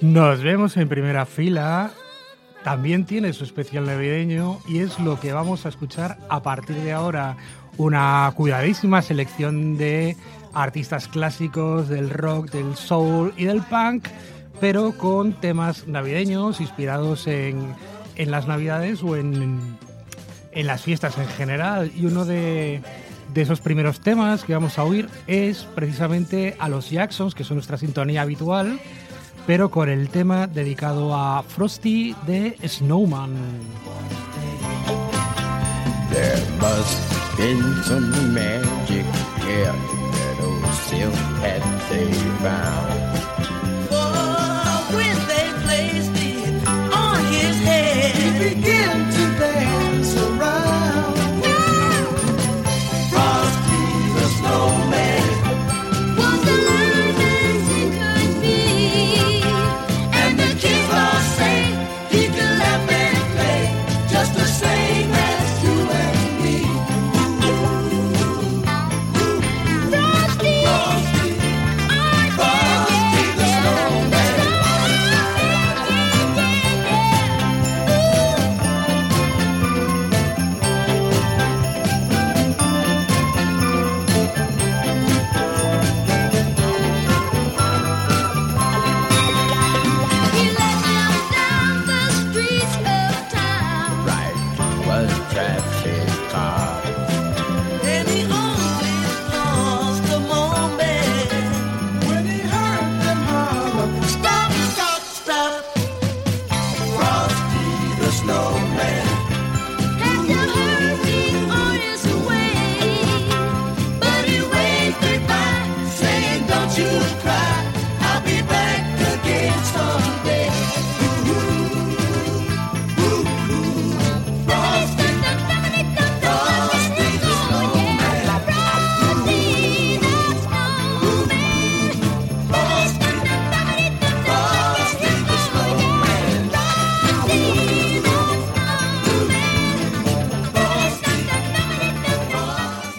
Nos vemos en primera fila. También tiene su especial navideño y es lo que vamos a escuchar a partir de ahora. Una cuidadísima selección de artistas clásicos del rock, del soul y del punk, pero con temas navideños inspirados en, en las navidades o en, en las fiestas en general. Y uno de, de esos primeros temas que vamos a oír es precisamente a los Jacksons, que son nuestra sintonía habitual, pero con el tema dedicado a Frosty de Snowman. Head,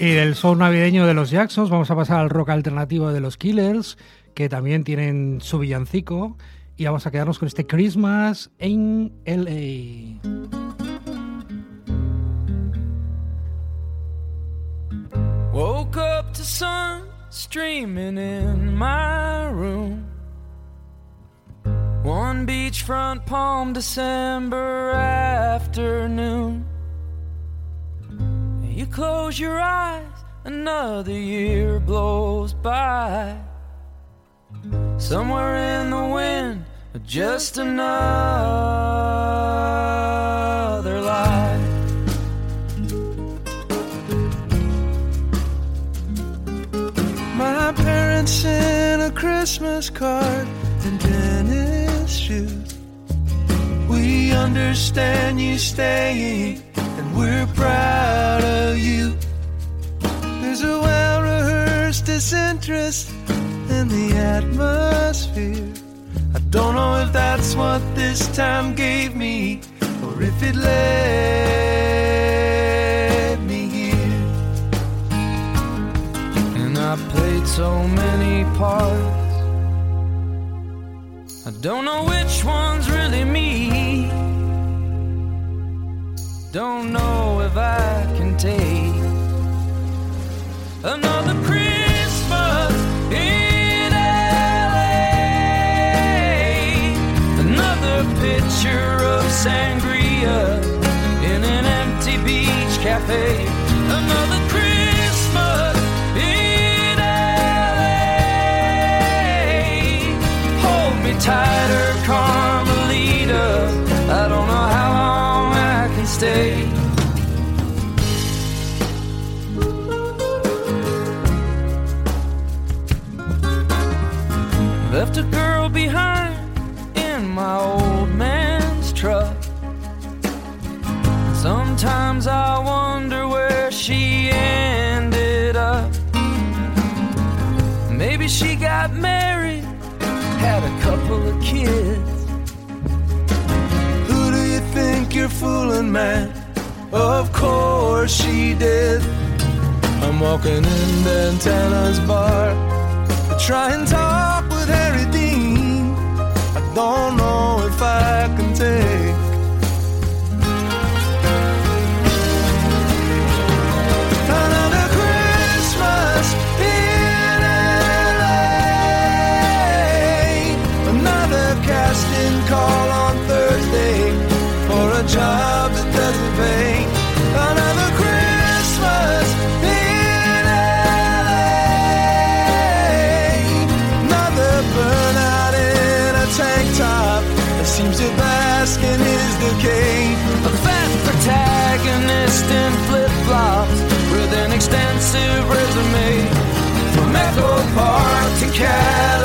Y del soul navideño de los Jacksons vamos a pasar al rock alternativo de los Killers, que también tienen su villancico. Y vamos a quedarnos con este Christmas en LA. Woke up to sun streaming in my room. One beachfront Palm December afternoon. You close your eyes, another year blows by. Somewhere in the wind, just another life. My parents sent a Christmas card and tennis shoes. We understand you staying, we're proud of you. There's a well rehearsed disinterest in the atmosphere. I don't know if that's what this time gave me, or if it led me here. And I played so many parts. I don't know which one's really me. Don't know if I can take another Christmas in LA. Another picture of sangria in an empty beach cafe. Another Christmas in LA. Hold me tighter, stay. Man. Of course she did. I'm walking in Dan Tana's bar. Try decay. A fat protagonist in flip flops with an extensive resume. From Echo Park to Catalina.